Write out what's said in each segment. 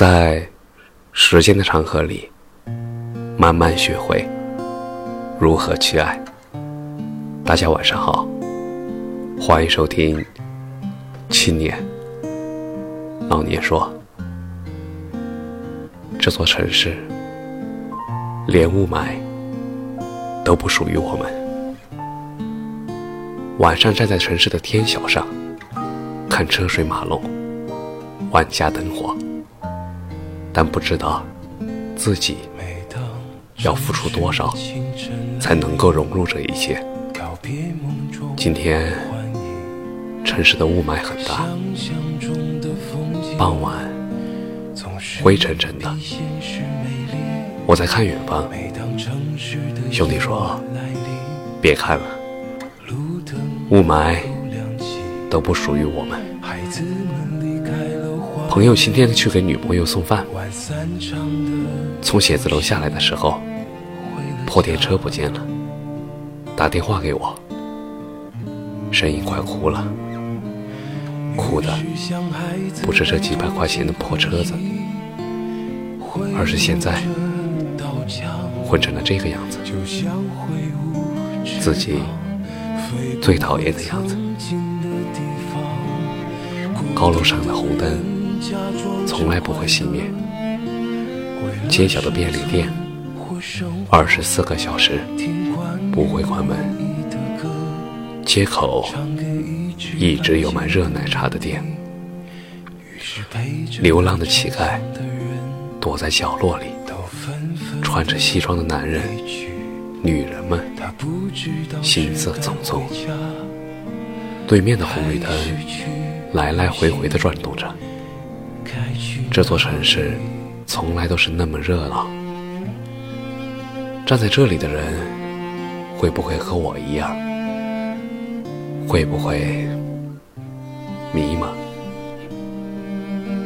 在时间的长河里，慢慢学会如何去爱。大家晚上好，欢迎收听《青年老年说》。这座城市，连雾霾都不属于我们。晚上站在城市的天桥上，看车水马龙，万家灯火。但不知道自己要付出多少，才能够融入这一切。今天城市的雾霾很大，傍晚灰沉沉的。我在看远方，兄弟说：“别看了，雾霾都不属于我们。”朋友今天去给女朋友送饭，从写字楼下来的时候，破电车不见了，打电话给我，声音快哭了，哭的不是这几百块钱的破车子，而是现在混成了这个样子，自己最讨厌的样子，高楼上的红灯。从来不会熄灭。街角的便利店，二十四个小时不会关门。街口一直有卖热奶茶的店。流浪的乞丐躲在角落里，穿着西装的男人、女人们行色匆匆。对面的红绿灯来来回回的转动着。这座城市从来都是那么热闹。站在这里的人，会不会和我一样？会不会迷茫？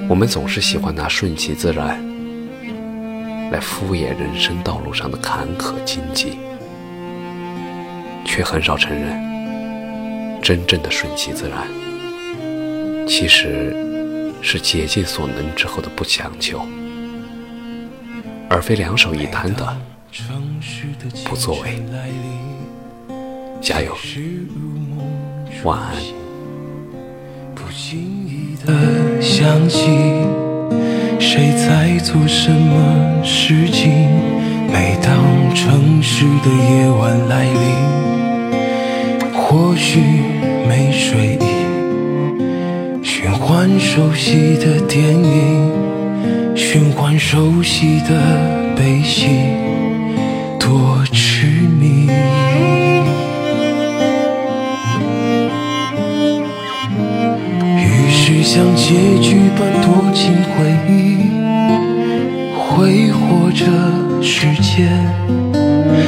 我们总是喜欢拿顺其自然来敷衍人生道路上的坎坷荆棘，却很少承认，真正的顺其自然，其实。是竭尽所能之后的不强求，而非两手一摊的不作为。加油，晚安。不经意的想起谁在做什么事情，每当城市的夜晚来临，或许没睡意。循环熟悉的电影，循环熟悉的悲喜，多痴迷。于是像结局般躲进回忆，挥霍着时间，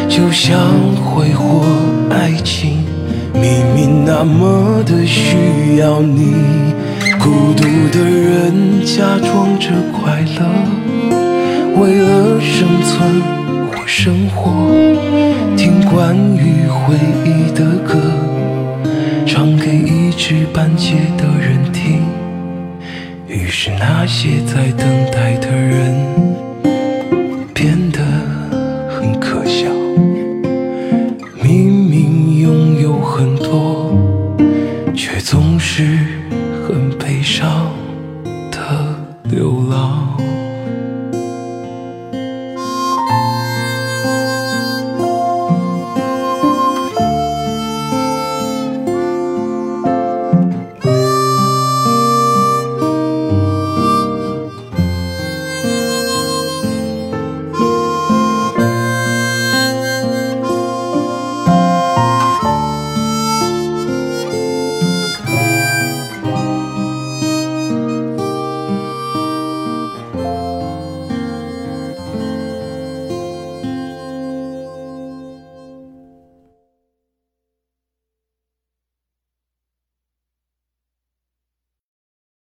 就像挥霍爱情，明明那么的需要你。孤独的人假装着快乐，为了生存或生活，听关于回忆的歌，唱给一知半解的人听。于是那些在等待的人流浪。